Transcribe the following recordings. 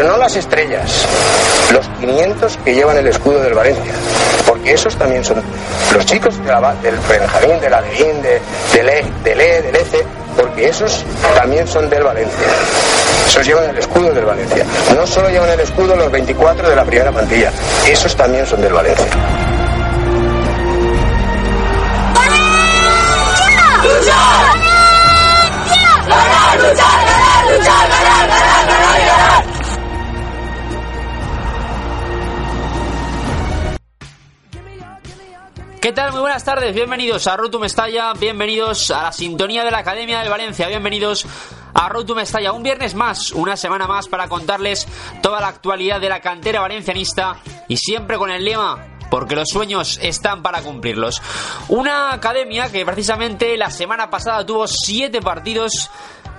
Pero no las estrellas, los 500 que llevan el escudo del Valencia, porque esos también son los chicos de la- del Benjamín, del Adelín, de, del E, del E, del ECE, porque esos también son del Valencia. Esos llevan el escudo del Valencia. No solo llevan el escudo los 24 de la primera plantilla, esos también son del Valencia. ¿Qué tal? Muy buenas tardes, bienvenidos a Road to Mestalla, bienvenidos a la sintonía de la Academia del Valencia, bienvenidos a Road to Mestalla. Un viernes más, una semana más para contarles toda la actualidad de la cantera valencianista y siempre con el lema porque los sueños están para cumplirlos. Una academia que precisamente la semana pasada tuvo siete partidos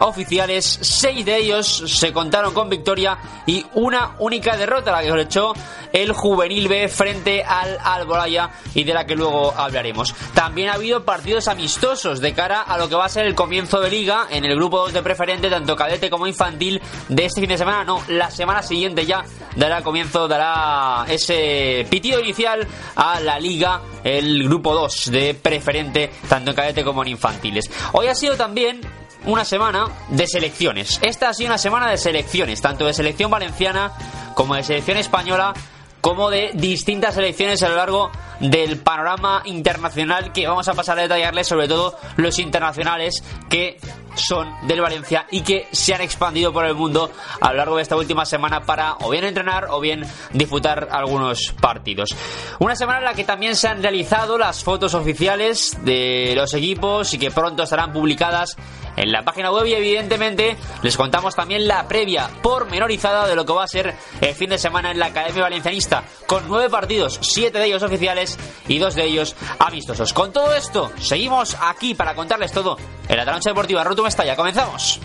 oficiales, seis de ellos se contaron con victoria y una única derrota, la que echó el Juvenil B frente al Alboraya y de la que luego hablaremos. También ha habido partidos amistosos de cara a lo que va a ser el comienzo de liga en el grupo 2 de preferente, tanto cadete como infantil, de este fin de semana. No, la semana siguiente ya dará comienzo, dará ese pitido inicial a la liga, el grupo 2 de preferente, tanto en cadete como en infantiles. Hoy ha sido también una semana de selecciones. Esta ha sido una semana de selecciones, tanto de selección valenciana como de selección española, como de distintas selecciones a lo largo del panorama internacional que vamos a pasar a detallarles, sobre todo los internacionales que son del Valencia y que se han expandido por el mundo a lo largo de esta última semana para o bien entrenar o bien disputar algunos partidos. Una semana en la que también se han realizado las fotos oficiales de los equipos y que pronto estarán publicadas en la página web y evidentemente les contamos también la previa pormenorizada de lo que va a ser el fin de semana en la Academia Valencianista con nueve partidos, siete de ellos oficiales y dos de ellos amistosos. Con todo esto, seguimos aquí para contarles todo en la Taroncha Deportiva Rotum Comenzamos.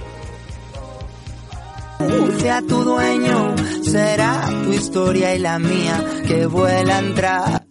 sea tu dueño, será tu historia y la mía que vuelan tras.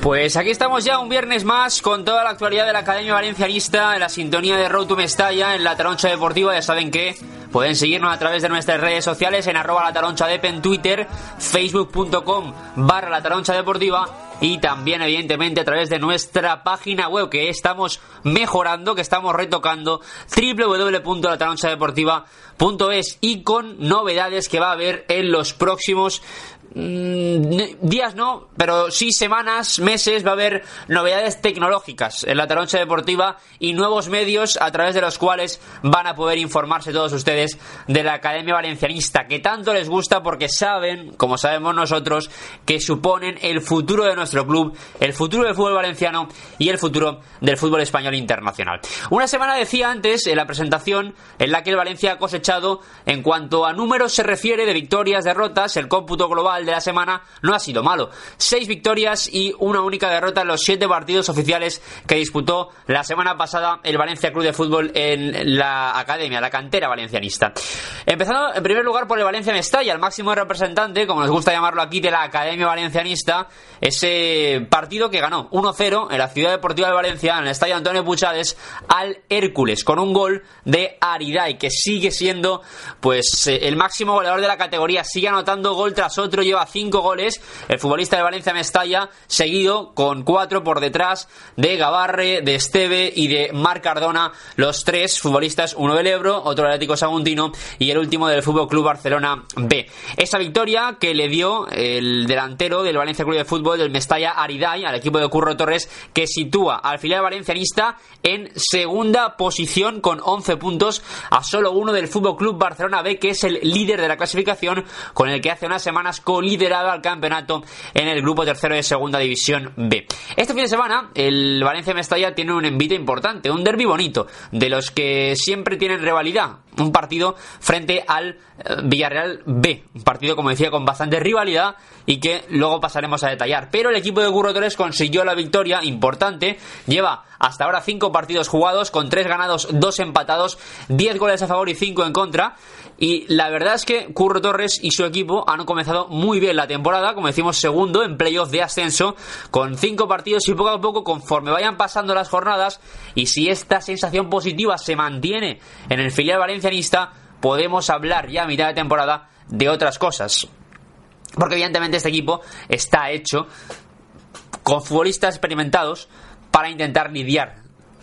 Pues aquí estamos ya un viernes más con toda la actualidad de la Academia Valencianista en la sintonía de Road to Mestalla en la Taroncha Deportiva. Ya saben que pueden seguirnos a través de nuestras redes sociales en arroba la taroncha dep en Twitter, facebook.com barra la taroncha deportiva y también evidentemente a través de nuestra página web que estamos mejorando, que estamos retocando www.lataronchadeportiva.es y con novedades que va a haber en los próximos días no, pero sí semanas, meses, va a haber novedades tecnológicas en la Taroncha Deportiva y nuevos medios a través de los cuales van a poder informarse todos ustedes de la Academia Valencianista, que tanto les gusta porque saben, como sabemos nosotros, que suponen el futuro de nuestro club, el futuro del fútbol valenciano y el futuro del fútbol español internacional. Una semana decía antes en la presentación en la que el Valencia ha cosechado en cuanto a números se refiere de victorias, derrotas, el cómputo global de la semana no ha sido malo. Seis victorias y una única derrota en los siete partidos oficiales que disputó la semana pasada el Valencia Club de Fútbol en la academia, la cantera valencianista. Empezando en primer lugar por el Valencia Mestalla, el máximo representante, como nos gusta llamarlo aquí, de la academia valencianista, ese partido que ganó 1-0 en la ciudad deportiva de Valencia, en el estadio Antonio Puchades, al Hércules, con un gol de Ariday, que sigue siendo pues el máximo goleador de la categoría, sigue anotando gol tras otro, lleva cinco goles. El futbolista de Valencia Mestalla, seguido con cuatro por detrás de Gavarre, de Esteve y de Marc Cardona, los tres futbolistas, uno del Ebro, otro del Atlético Saguntino y el último del Fútbol Club Barcelona B. Esa victoria que le dio el delantero del Valencia Club de Fútbol del Mestalla Ariday al equipo de Curro Torres, que sitúa al filial valencianista en segunda posición con 11 puntos a solo uno del Fútbol Club Barcelona B, que es el líder de la clasificación, con el que hace unas semanas coliderado al campeonato en el grupo tercero de Segunda División B. Este fin de semana, el Valencia Mestalla tiene un envite importante, un derby bonito, de los que siempre tienen rivalidad. Un partido frente al eh, Villarreal B. Un partido, como decía, con bastante rivalidad y que luego pasaremos a detallar. Pero el equipo de Curro Torres consiguió la victoria importante. Lleva hasta ahora cinco partidos jugados, con tres ganados, dos empatados, diez goles a favor y cinco en contra. Y la verdad es que Curro Torres y su equipo han comenzado muy bien la temporada, como decimos, segundo en playoff de ascenso, con cinco partidos y poco a poco, conforme vayan pasando las jornadas, y si esta sensación positiva se mantiene en el filial valencianista, podemos hablar ya a mitad de temporada de otras cosas. Porque evidentemente este equipo está hecho con futbolistas experimentados para intentar lidiar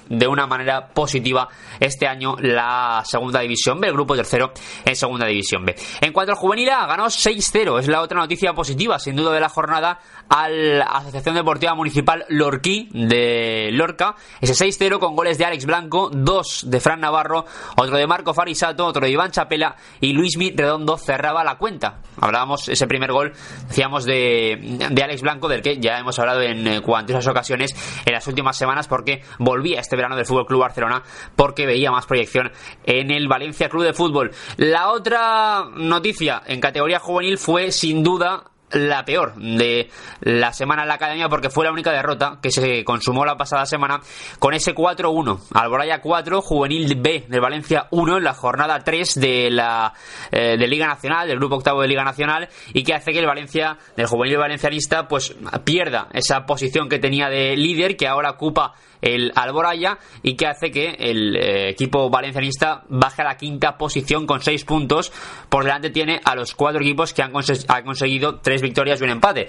de una manera positiva este año la segunda división B, el grupo tercero en segunda división B. En cuanto al juvenil A, ganó 6-0, es la otra noticia positiva, sin duda, de la jornada a la Asociación Deportiva Municipal Lorquí de Lorca. Ese 6-0 con goles de Alex Blanco, dos de Fran Navarro, otro de Marco Farisato, otro de Iván Chapela y Luismi Redondo cerraba la cuenta. Hablábamos ese primer gol, decíamos de, de Alex Blanco, del que ya hemos hablado en cuantas ocasiones en las últimas semanas porque volvía este verano del Fútbol Club Barcelona porque veía más proyección en el Valencia Club de Fútbol. La otra noticia en categoría juvenil fue sin duda la peor de la semana en la academia porque fue la única derrota que se consumó la pasada semana con ese 4-1. Alboraya 4, Juvenil B del Valencia 1 en la jornada 3 de la eh, de Liga Nacional, del grupo octavo de Liga Nacional y que hace que el Valencia, del Juvenil Valencianista, pues pierda esa posición que tenía de líder que ahora ocupa el Alboraya y que hace que el eh, equipo valencianista baje a la quinta posición con 6 puntos. Por delante tiene a los cuatro equipos que han, conseguido 3 victorias y un empate.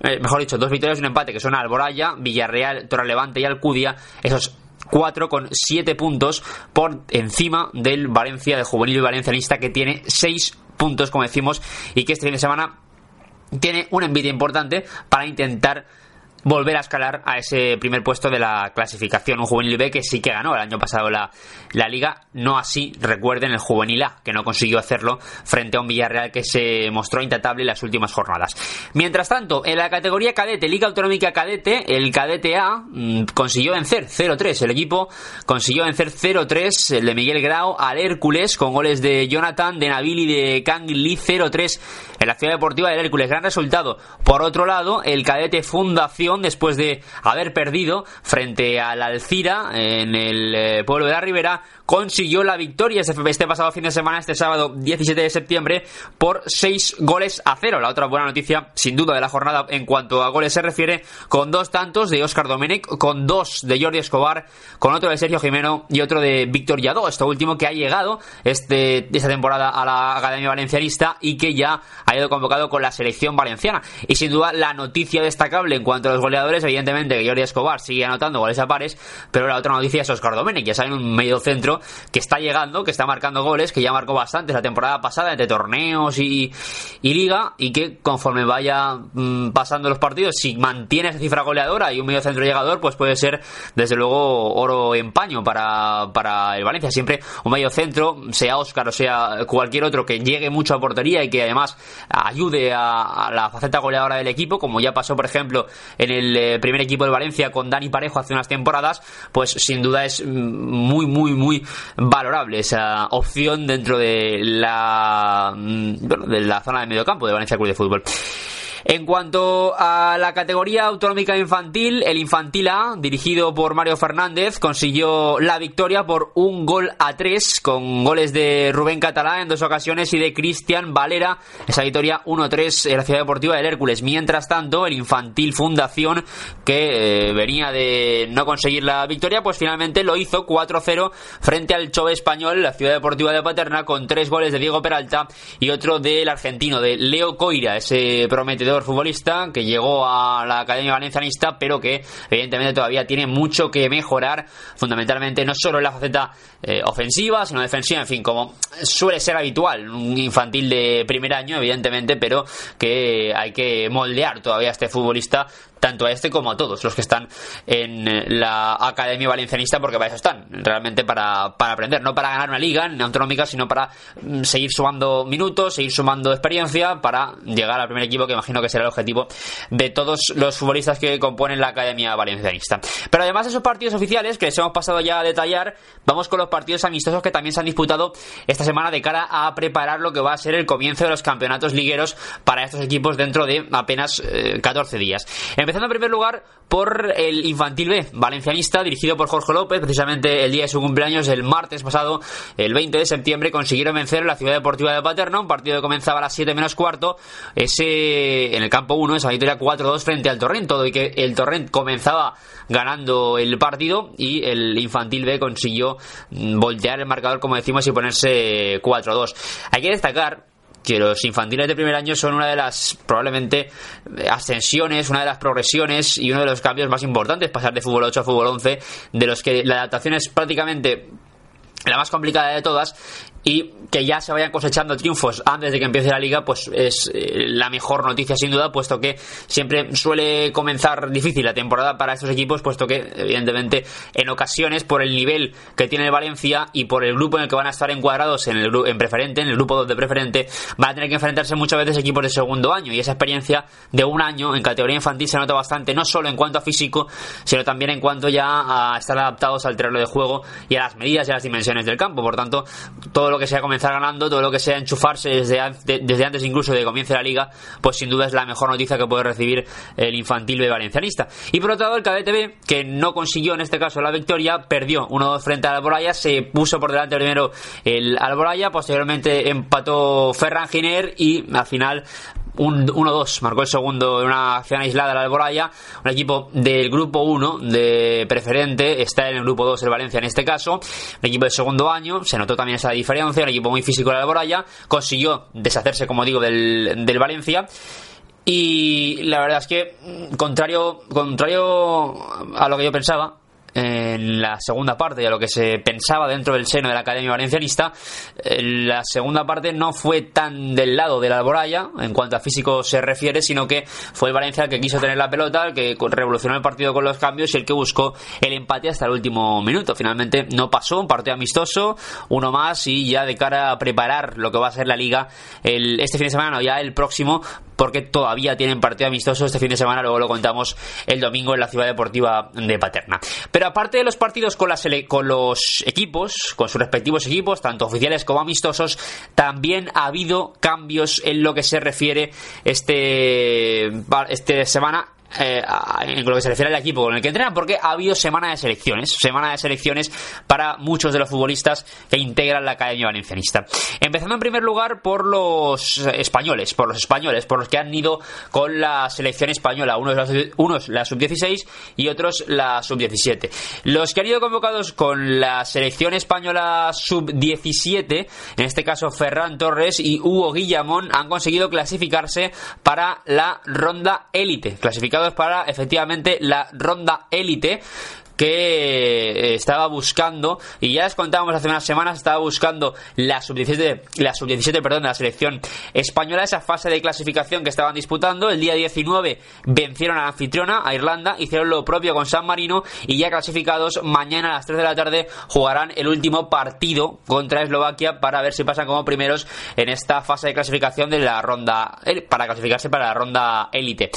Eh, mejor dicho, dos victorias y un empate, que son Alboraya, Villarreal, Torrelevante y Alcudia. Esos cuatro con 7 puntos por encima del Valencia de Juvenil y Valencianista que tiene 6 puntos, como decimos, y que este fin de semana tiene una envidia importante para intentar volver a escalar a ese primer puesto de la clasificación. Un juvenil B que sí que ganó el año pasado la, la liga, no así, recuerden, el juvenil A, que no consiguió hacerlo frente a un Villarreal que se mostró intratable en las últimas jornadas. Mientras tanto, en la categoría cadete, Liga Autonómica Cadete, el cadete A mm, consiguió vencer 0-3. El equipo consiguió vencer 0-3, el de Miguel Grau al Hércules, con goles de Jonathan, de Nabil y de Kang Lee 0-3 en la ciudad deportiva del Hércules. Gran resultado. Por otro lado, el cadete Fundación después de haber perdido frente al Alcira en el eh, pueblo de la Ribera consiguió la victoria este, pasado fin de semana, este sábado 17 de septiembre, por 6 goles a 0. La otra buena noticia, sin duda, de la jornada en cuanto a goles se refiere, con dos tantos de Óscar Domenech, con dos de Jordi Escobar, con otro de Sergio Jimeno y otro de Víctor Yadó, esto último que ha llegado este, esta temporada a la Academia Valencianista y que ya ha ido convocado con la selección valenciana. Y sin duda, la noticia destacable en cuanto a los goleadores, evidentemente que Jordi Escobar sigue anotando goles a pares, pero la otra noticia es Óscar Domenech, ya saben, un medio centro que está llegando, que está marcando goles, que ya marcó bastantes la temporada pasada entre torneos y, liga, y que conforme vaya mm, pasando los partidos, si mantiene esa cifra goleadora y un medio centro llegador, pues puede ser desde luego oro en paño para, para el Valencia. Siempre un medio centro, sea Oscar o sea cualquier otro que llegue mucho a portería y que además ayude a, la faceta goleadora del equipo, como ya pasó, por ejemplo, en el eh, primer equipo de Valencia con Dani Parejo hace unas temporadas, pues sin duda es mm, muy, muy, muy valorable esa opción dentro de la, mm, de la zona de medio campo de Valencia Club de Fútbol. En cuanto a la categoría autonómica infantil, el Infantil A, dirigido por Mario Fernández, consiguió la victoria por un gol a tres, con goles de Rubén Catalá en dos ocasiones y de Cristian Valera, esa victoria 1-3 en la Ciudad Deportiva del Hércules. Mientras tanto, el Infantil Fundación, que eh, venía de no conseguir la victoria, pues finalmente lo hizo 4-0 frente al Chove Español, la Ciudad Deportiva de Paterna, con tres goles de Diego Peralta y otro del argentino, de Leo Coira, ese prometedor futbolista que llegó a la Academia Valencianista, pero que evidentemente todavía tiene mucho que mejorar, fundamentalmente no solo en la faceta eh, ofensiva, sino defensiva, en fin, como suele ser habitual, un infantil de primer año, evidentemente, pero que hay que moldear todavía a este futbolista tanto a este como a todos los que están en la Academia Valencianista, porque para eso están, realmente para, para aprender, no para ganar una liga en autonómica, sino para mm, seguir sumando minutos, seguir sumando experiencia, para llegar al primer equipo, que imagino que será el objetivo de todos los futbolistas que componen la Academia Valencianista. Pero además de esos partidos oficiales, que les hemos pasado ya a detallar, vamos con los partidos amistosos que también se han disputado esta semana de cara a preparar lo que va a ser el comienzo de los campeonatos ligueros para estos equipos dentro de apenas 14 eh, días. Empezando en primer lugar por el Infantil B, valencianista, dirigido por Jorge López, precisamente el día de su cumpleaños, el martes pasado, el 20 de septiembre, consiguieron vencer en la ciudad deportiva de Paterna, un partido que comenzaba a las 7 menos cuarto, ese en el campo 1, esa victoria 4-2 frente al Torrent, todo y que el Torrent comenzaba ganando el partido y el Infantil B consiguió voltear el marcador, como decimos, y ponerse 4-2. Hay que destacar que los infantiles de primer año son una de las probablemente ascensiones, una de las progresiones y uno de los cambios más importantes, pasar de fútbol 8 a fútbol 11, de los que la adaptación es prácticamente la más complicada de todas y que ya se vayan cosechando triunfos antes de que empiece la liga, pues es eh, la mejor noticia sin duda, puesto que siempre suele comenzar difícil la temporada para estos equipos, puesto que evidentemente en ocasiones por el nivel que tiene el Valencia y por el grupo en el que van a estar encuadrados en el en preferente, en el grupo de preferente, van a tener que enfrentarse muchas veces equipos de segundo año y esa experiencia de un año en categoría infantil se nota bastante, no solo en cuanto a físico, sino también en cuanto ya a estar adaptados al terreno de juego y a las medidas y a las dimensiones del campo. Por tanto, todo lo que sea comenzar ganando, todo lo que sea enchufarse desde, desde antes incluso de que comience la liga, pues sin duda es la mejor noticia que puede recibir el infantil B valencianista. Y por otro lado, el cadete B, que no consiguió en este caso la victoria, perdió 1-2 frente al Alboraya, se puso por delante primero el Alboraya, posteriormente empató Ferran Giner y al final 1-2, marcó el segundo en una acción aislada la Alboraya, un equipo del grupo 1 de preferente, está en el grupo 2 el Valencia en este caso, un equipo de segundo año, se notó también esa diferencia, un equipo muy físico la Alboraya, consiguió deshacerse, como digo, del, del Valencia. Y la verdad es que, contrario, contrario a lo que yo pensaba, en la segunda parte y a lo que se pensaba dentro del seno de la Academia Valencianista, eh, la segunda parte no fue tan del lado del Alboraya en cuanto a físico se refiere, sino que fue el Valencia el que quiso tener la pelota, el que revolucionó el partido con los cambios y el que buscó el empate hasta el último minuto. Finalmente no pasó, un partido amistoso, uno más y ya de cara a preparar lo que va a ser la liga el, este fin de semana, no, ya el próximo, porque todavía tienen partido amistoso este fin de semana, luego lo contamos el domingo en la ciudad deportiva de Paterna. Pero aparte de los partidos con, con los equipos, con sus respectivos equipos, tanto oficiales como amistosos, también ha habido cambios en lo que se refiere este, este semana eh, en lo que se refiere al equipo con el que entrenan, porque ha habido semana de selecciones, semana de selecciones para muchos de los futbolistas que integran la Academia Valencianista. Empezando en primer lugar por los españoles, por los españoles, por los que han ido con la selección española, unos, la sub-16 y otros la sub-17. Los que han ido convocados con la selección española sub-17, en este caso Ferran Torres y Hugo Guillamón, han conseguido clasificarse para la ronda élite, para efectivamente la ronda élite que eh, estaba buscando, y ya les contábamos hace unas semanas, estaba buscando la sub-17, la sub-17, perdón, de la selección española, esa fase de clasificación que estaban disputando. El día 19 vencieron a la anfitriona, a Irlanda, hicieron lo propio con San Marino, y ya clasificados, mañana a las 3 de la tarde jugarán el último partido contra Eslovaquia para ver si pasan como primeros en esta fase de clasificación de la ronda, eh, para clasificarse para la ronda élite.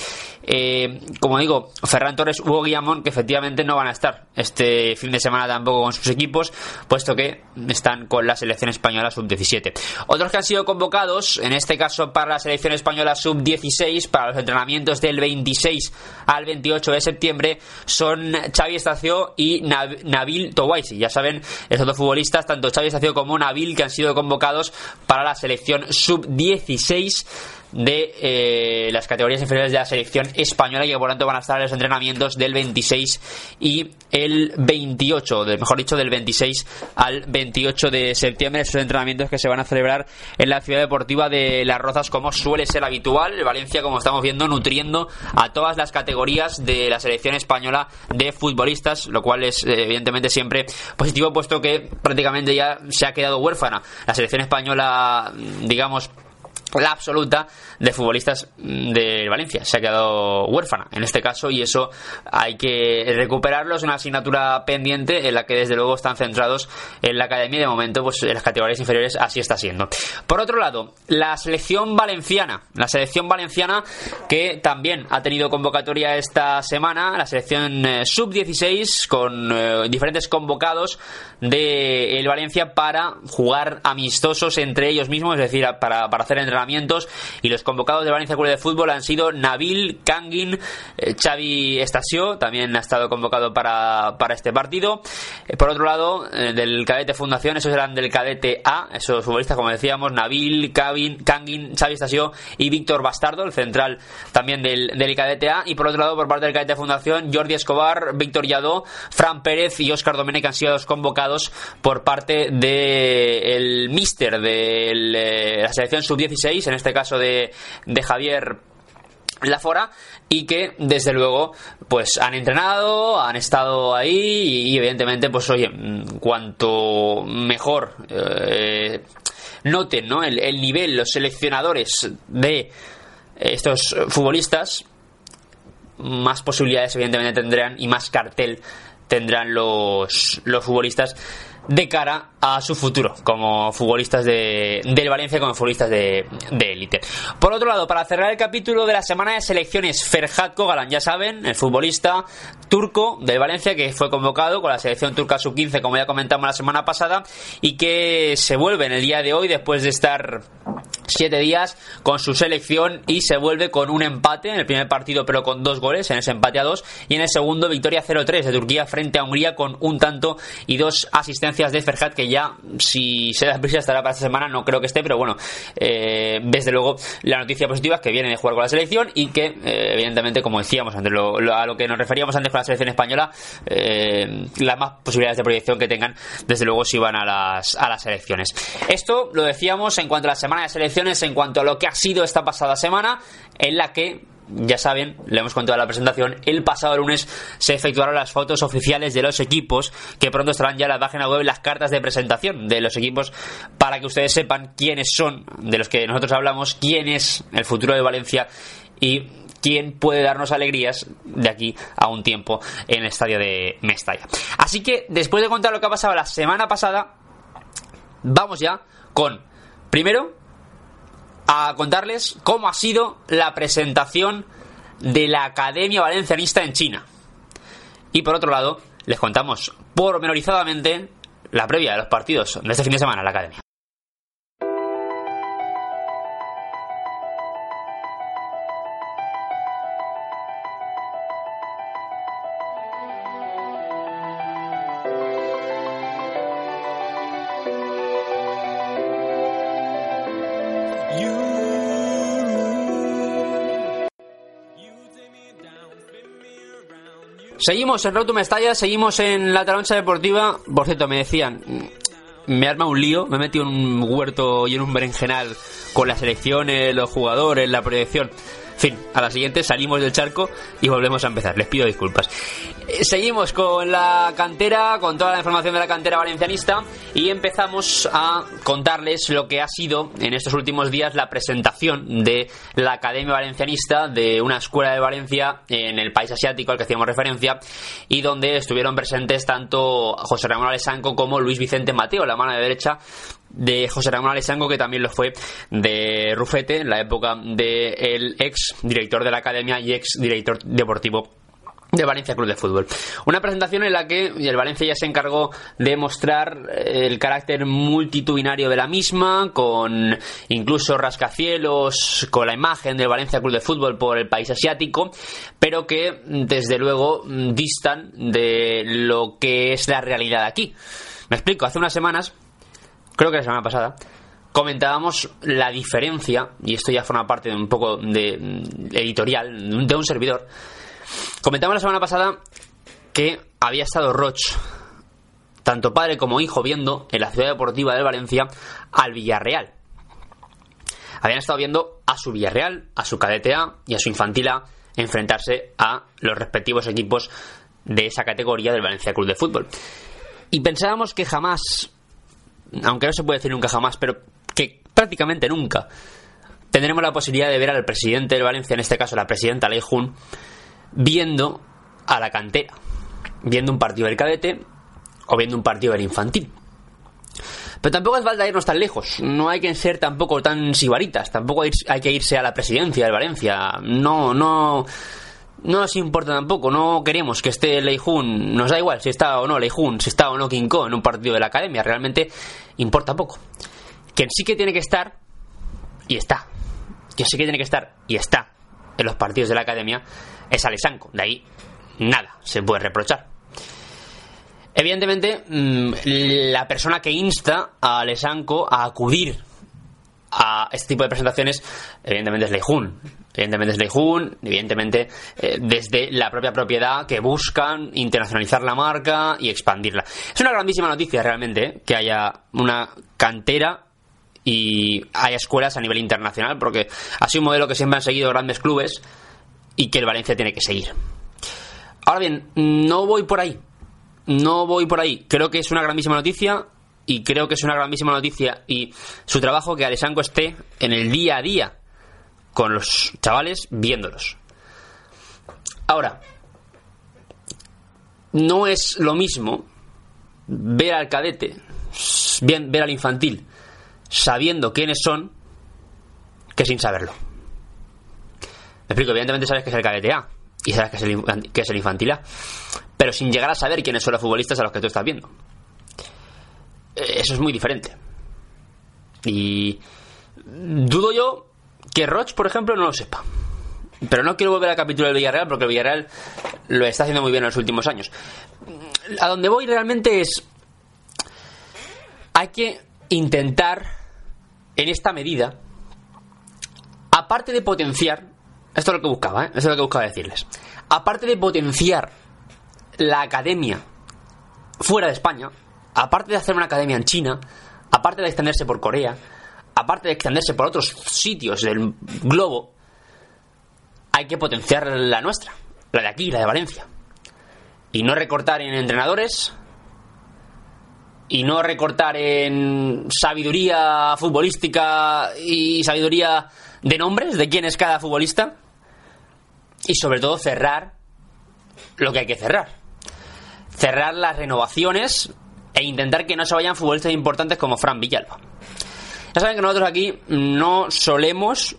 Eh, como digo, Ferran Torres, Hugo Guillamón, que efectivamente no van a este fin de semana tampoco con sus equipos, puesto que están con la selección española sub-17. Otros que han sido convocados, en este caso para la selección española sub-16, para los entrenamientos del 26 al 28 de septiembre, son Xavi Estacio y Nabil Towaisi. Ya saben, esos dos futbolistas, tanto Xavi Estacio como Nabil, que han sido convocados para la selección sub-16 de eh, las categorías inferiores de la selección española y que por tanto van a estar los entrenamientos del 26 y el 28, mejor dicho, del 26 al 28 de septiembre, esos entrenamientos que se van a celebrar en la ciudad deportiva de Las Rozas como suele ser habitual, Valencia como estamos viendo nutriendo a todas las categorías de la selección española de futbolistas, lo cual es eh, evidentemente siempre positivo puesto que prácticamente ya se ha quedado huérfana la selección española digamos la absoluta de futbolistas de Valencia. Se ha quedado huérfana en este caso y eso hay que recuperarlo. Es una asignatura pendiente en la que desde luego están centrados en la academia de momento pues en las categorías inferiores así está siendo. Por otro lado, la selección valenciana. La selección valenciana que también ha tenido convocatoria esta semana. La selección eh, sub-16 con eh, diferentes convocados de el Valencia para jugar amistosos entre ellos mismos, es decir, para, para hacer entrenamientos. Y los convocados de Valencia Club de Fútbol han sido Nabil, Kangin, eh, Xavi Estasio, también ha estado convocado para, para este partido. Eh, por otro lado, eh, del cadete Fundación, esos eran del cadete A, esos futbolistas, como decíamos, Nabil, Kavin, Kangin, Xavi Estasio y Víctor Bastardo, el central también del, del cadete A. Y por otro lado, por parte del cadete Fundación, Jordi Escobar, Víctor Yadó, Fran Pérez y Óscar Domene, que han sido los convocados por parte del el mister de la selección sub-16, en este caso de, de Javier Lafora y que desde luego pues han entrenado, han estado ahí y, evidentemente pues oye, cuanto mejor eh, noten ¿no? el, el nivel los seleccionadores de estos futbolistas más posibilidades evidentemente tendrán y más cartel tendrán los, los futbolistas de cara a su futuro como futbolistas de, del Valencia, como futbolistas de élite. Por otro lado, para cerrar el capítulo de la semana de selecciones, Ferhat Kogalan, ya saben, el futbolista turco del Valencia que fue convocado con la selección turca sub-15, como ya comentamos la semana pasada, y que se vuelve en el día de hoy después de estar siete días con su selección y se vuelve con un empate en el primer partido pero con dos goles en ese empate a dos y en el segundo victoria 0-3 de Turquía frente a Hungría con un tanto y dos asistencias de Ferhat que ya si se da prisa estará para esta semana no creo que esté pero bueno eh, desde luego la noticia positiva es que viene de jugar con la selección y que eh, evidentemente como decíamos antes a lo que nos referíamos antes con la selección española eh, las más posibilidades de proyección que tengan desde luego si van a las, a las elecciones esto lo decíamos en cuanto a la semana de selección en cuanto a lo que ha sido esta pasada semana, en la que ya saben, le hemos contado la presentación, el pasado lunes se efectuaron las fotos oficiales de los equipos, que pronto estarán ya en la página web las cartas de presentación de los equipos para que ustedes sepan quiénes son, de los que nosotros hablamos, quién es el futuro de Valencia y quién puede darnos alegrías de aquí a un tiempo en el estadio de Mestalla. Así que, después de contar lo que ha pasado la semana pasada, vamos ya con, primero, a contarles cómo ha sido la presentación de la Academia Valencianista en China. Y por otro lado, les contamos pormenorizadamente la previa de los partidos de este fin de semana en la Academia. Seguimos en Roto Mestalla, seguimos en la taroncha deportiva. Por cierto, me decían, me arma un lío, me he metido en un huerto y en un berenjenal con las elecciones, los jugadores, la proyección fin, a la siguiente salimos del charco y volvemos a empezar. Les pido disculpas. Eh, seguimos con la cantera, con toda la información de la cantera valencianista y empezamos a contarles lo que ha sido en estos últimos días la presentación de la Academia Valencianista de una escuela de Valencia en el país asiático al que hacíamos referencia y donde estuvieron presentes tanto José Ramón Alessanco como Luis Vicente Mateo, la mano de derecha de José Ramón Alessango, que también lo fue de Rufete en la época del ex director de la academia y ex director deportivo de Valencia Club de Fútbol. Una presentación en la que el Valencia ya se encargó de mostrar el carácter multitudinario de la misma, con incluso rascacielos, con la imagen del Valencia Club de Fútbol por el país asiático, pero que desde luego distan de lo que es la realidad aquí. Me explico, hace unas semanas creo que la semana pasada, comentábamos la diferencia, y esto ya forma parte de un poco de mm, editorial, de un servidor, comentábamos la semana pasada que había estado Roch, tanto padre como hijo, viendo en la ciudad deportiva de Valencia al Villarreal. Habían estado viendo a su Villarreal, a su cadete y a su infantil A enfrentarse a los respectivos equipos de esa categoría del Valencia Club de Fútbol. Y pensábamos que jamás aunque no se puede decir nunca jamás, pero que prácticamente nunca tendremos la posibilidad de ver al presidente del Valencia, en este caso la presidenta Leijun, viendo a la cantera, viendo un partido del cadete o viendo un partido del infantil. Pero tampoco hace falta irnos tan lejos. No hay que ser tampoco tan sibaritas. Tampoco hay que irse a la presidencia del Valencia. No, no. No nos importa tampoco. No queremos que esté Leijun. Nos da igual si está o no Leijun, si está o no King en un partido de la academia. Realmente importa poco. Quien sí que tiene que estar, y está. Quien sí que tiene que estar, y está, en los partidos de la academia, es Alessanco. De ahí, nada se puede reprochar. Evidentemente, mm, la persona que insta a Lesanco a acudir a este tipo de presentaciones, evidentemente es Leijun. Evidentemente es Leijun, evidentemente eh, desde la propia propiedad que buscan internacionalizar la marca y expandirla. Es una grandísima noticia realmente eh, que haya una cantera y haya escuelas a nivel internacional, porque ha sido un modelo que siempre han seguido grandes clubes y que el Valencia tiene que seguir. Ahora bien, no voy por ahí no voy por ahí. Creo que es una grandísima noticia y creo que es una grandísima noticia y su trabajo que Alessandro esté en el día a día con los chavales viéndolos. Ahora, no es lo mismo ver al cadete, bien, ver al infantil, sabiendo quiénes son, que sin saberlo. Me explico, evidentemente sabes que es el cadete A y sabes que es el, que es el infantil A, pero sin llegar a saber quiénes son los futbolistas a los que tú estás viendo. Eso es muy diferente. Y dudo yo que Roch, por ejemplo, no lo sepa. Pero no quiero volver al capítulo del Villarreal porque el Villarreal lo está haciendo muy bien en los últimos años. A donde voy realmente es. Hay que intentar, en esta medida, aparte de potenciar. Esto es lo que buscaba, ¿eh? Esto es lo que buscaba decirles. Aparte de potenciar la academia fuera de España, aparte de hacer una academia en China, aparte de extenderse por Corea, aparte de extenderse por otros sitios del globo, hay que potenciar la nuestra, la de aquí, la de Valencia. Y no recortar en entrenadores, y no recortar en sabiduría futbolística y sabiduría de nombres, de quién es cada futbolista, y sobre todo cerrar lo que hay que cerrar cerrar las renovaciones e intentar que no se vayan futbolistas importantes como Fran Villalba. Ya saben que nosotros aquí no solemos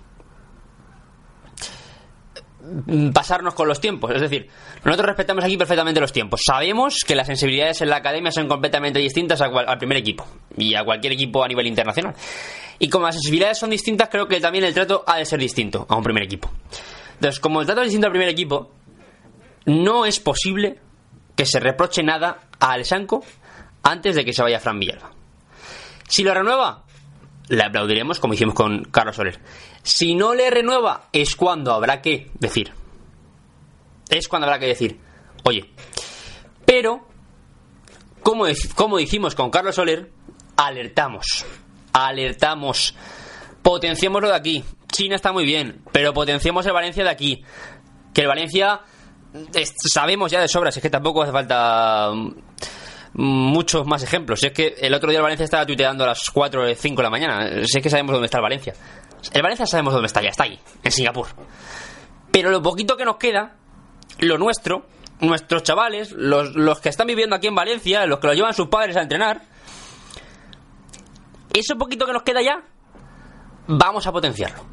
pasarnos con los tiempos. Es decir, nosotros respetamos aquí perfectamente los tiempos. Sabemos que las sensibilidades en la academia son completamente distintas al primer equipo y a cualquier equipo a nivel internacional. Y como las sensibilidades son distintas, creo que también el trato ha de ser distinto a un primer equipo. Entonces, como el trato es distinto al primer equipo, no es posible que se reproche nada a Alessanco antes de que se vaya Fran Villalba. Si lo renueva, le aplaudiremos como hicimos con Carlos Soler. Si no le renueva, es cuando habrá que decir. Es cuando habrá que decir, oye, pero, como, como dijimos con Carlos Soler, alertamos, alertamos, potenciémoslo de aquí. China está muy bien, pero potenciemos el Valencia de aquí. Que el Valencia sabemos ya de sobra, es que tampoco hace falta mm, muchos más ejemplos. Si es que el otro día el Valencia estaba tuiteando a las 4 o 5 de la mañana. Si es que sabemos dónde está el Valencia. El Valencia sabemos dónde está, ya está ahí, en Singapur. Pero lo poquito que nos queda, lo nuestro, nuestros chavales, los, los que están viviendo aquí en Valencia, los que lo llevan sus padres a entrenar, eso poquito que nos queda ya, vamos a potenciarlo.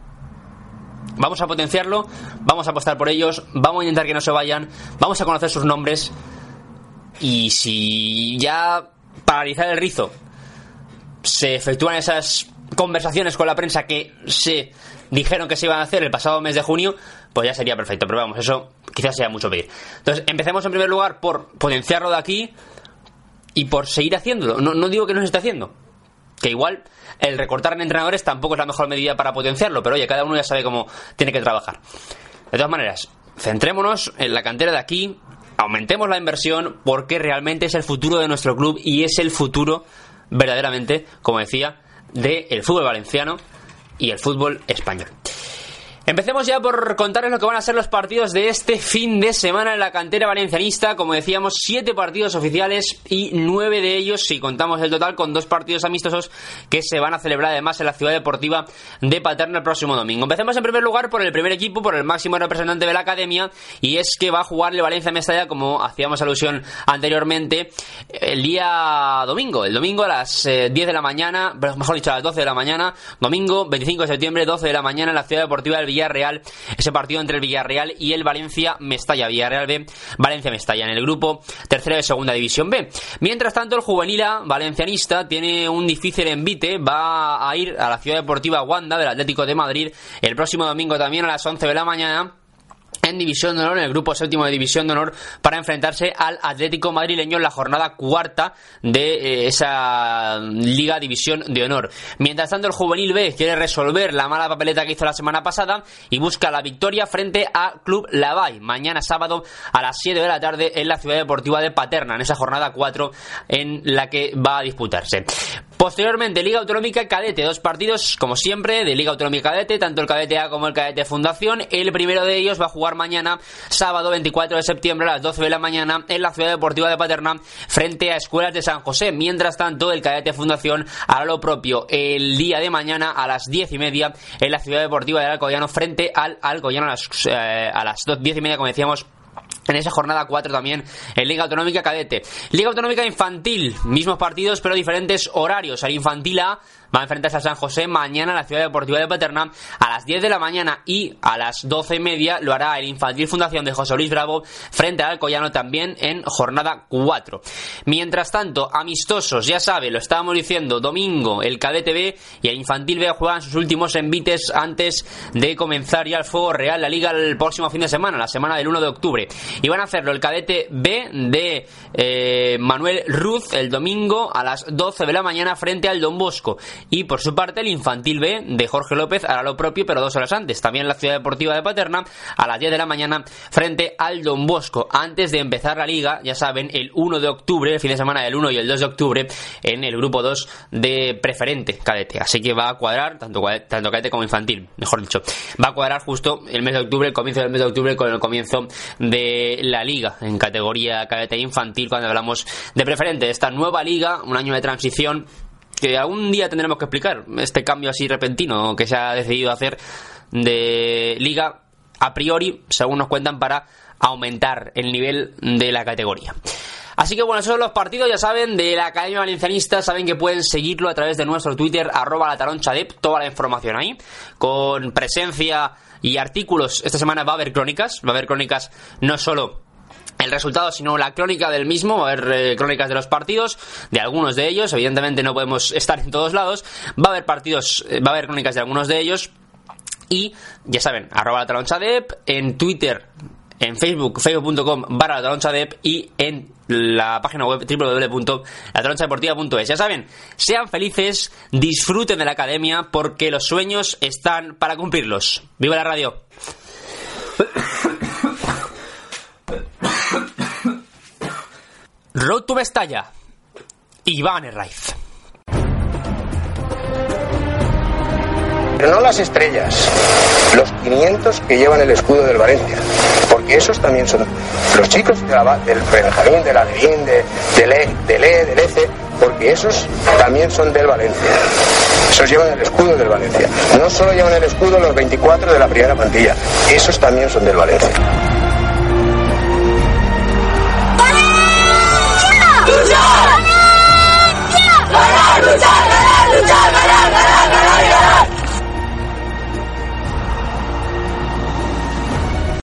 Vamos a potenciarlo, vamos a apostar por ellos, vamos a intentar que no se vayan, vamos a conocer sus nombres y si ya para el rizo se efectúan esas conversaciones con la prensa que se dijeron que se iban a hacer el pasado mes de junio, pues ya sería perfecto. Pero vamos, eso quizás sea mucho pedir. Entonces, empecemos en primer lugar por potenciarlo de aquí y por seguir haciéndolo. No, no digo que no se esté haciendo, que igual el recortar en entrenadores tampoco es la mejor medida para potenciarlo, pero oye, cada uno ya sabe cómo tiene que trabajar. De todas maneras, centrémonos en la cantera de aquí, aumentemos la inversión porque realmente es el futuro de nuestro club y es el futuro verdaderamente, como decía, del fútbol valenciano y el fútbol español. Empecemos ya por contarles lo que van a ser los partidos de este fin de semana en la cantera valencianista. Como decíamos, siete partidos oficiales y nueve de ellos, si contamos el total, con dos partidos amistosos que se van a celebrar además en la ciudad deportiva de Paterna el próximo domingo. Empecemos en primer lugar por el primer equipo, por el máximo representante de la academia, y es que va a jugar el Valencia Mestalla, como hacíamos alusión anteriormente, el día domingo. El domingo a las 10 eh, de la mañana, mejor dicho, a las 12 de la mañana, domingo 25 de septiembre, 12 de la mañana en la ciudad deportiva del ese partido entre el Villarreal y el Valencia Mestalla, Villarreal B, Valencia Mestalla, en el grupo tercera de segunda división B. Mientras tanto, el juvenil valencianista tiene un difícil envite, va a ir a la ciudad deportiva Wanda del Atlético de Madrid el próximo domingo también a las 11 de la mañana en División de Honor, en el grupo séptimo de División de Honor, para enfrentarse al Atlético madrileño en la jornada cuarta de eh, esa Liga División de Honor. Mientras tanto, el Juvenil B quiere resolver la mala papeleta que hizo la semana pasada y busca la victoria frente a Club Lavay, mañana sábado a las 7 de la tarde en la Ciudad Deportiva de Paterna, en esa jornada 4 en la que va a disputarse. Posteriormente, Liga Autonómica Cadete, dos partidos, como siempre, de Liga Autonómica Cadete, tanto el Cadete A como el Cadete Fundación. El primero de ellos va a jugar mañana, sábado 24 de septiembre a las 12 de la mañana, en la Ciudad Deportiva de Paterna, frente a Escuelas de San José. Mientras tanto, el Cadete Fundación hará lo propio el día de mañana a las 10 y media en la Ciudad Deportiva de Alcoyano, frente al Alcoyano a las, eh, a las 10 y media, como decíamos en esa jornada 4 también en Liga Autonómica Cadete. Liga Autonómica Infantil, mismos partidos pero diferentes horarios. Al Infantil A va a enfrentarse a San José mañana en la Ciudad Deportiva de Paterna a las 10 de la mañana y a las 12 y media lo hará el Infantil Fundación de José Luis Bravo frente al Alcoyano también en jornada 4. Mientras tanto, amistosos, ya sabe, lo estábamos diciendo, domingo el Cadete B y el Infantil B juegan sus últimos envites antes de comenzar ya el fuego real la liga el próximo fin de semana, la semana del 1 de octubre. Y van a hacerlo el Cadete B de eh, Manuel Ruz el domingo a las 12 de la mañana frente al Don Bosco. Y por su parte, el infantil B de Jorge López hará lo propio, pero dos horas antes. También en la ciudad deportiva de Paterna, a las 10 de la mañana, frente al Don Bosco. Antes de empezar la liga, ya saben, el 1 de octubre, el fin de semana del 1 y el 2 de octubre, en el grupo 2 de preferente cadete. Así que va a cuadrar, tanto, tanto cadete como infantil, mejor dicho. Va a cuadrar justo el mes de octubre, el comienzo del mes de octubre, con el comienzo de la liga en categoría cadete infantil, cuando hablamos de preferente. Esta nueva liga, un año de transición que algún día tendremos que explicar este cambio así repentino que se ha decidido hacer de liga a priori, según nos cuentan, para aumentar el nivel de la categoría. Así que bueno, esos son los partidos, ya saben, de la Academia Valencianista, saben que pueden seguirlo a través de nuestro Twitter, arroba la taroncha toda la información ahí, con presencia y artículos. Esta semana va a haber crónicas, va a haber crónicas no solo el resultado, sino la crónica del mismo, va a haber eh, crónicas de los partidos, de algunos de ellos, evidentemente no podemos estar en todos lados, va a haber partidos, eh, va a haber crónicas de algunos de ellos, y ya saben, arroba la taloncha en Twitter, en Facebook, facebook.com barra la y en la página web www.latalonchadeportiva.es. Ya saben, sean felices, disfruten de la academia porque los sueños están para cumplirlos. ¡Viva la radio! Road to Mestalla. Iván Herraiz. Pero no las estrellas, los 500 que llevan el escudo del Valencia, porque esos también son los chicos de la, del Benjamín, del Adelín, de, del E, del E, del ECE, porque esos también son del Valencia. Esos llevan el escudo del Valencia. No solo llevan el escudo los 24 de la primera plantilla, esos también son del Valencia. ¡Valencia! ¡Valencia! ¡Valencia!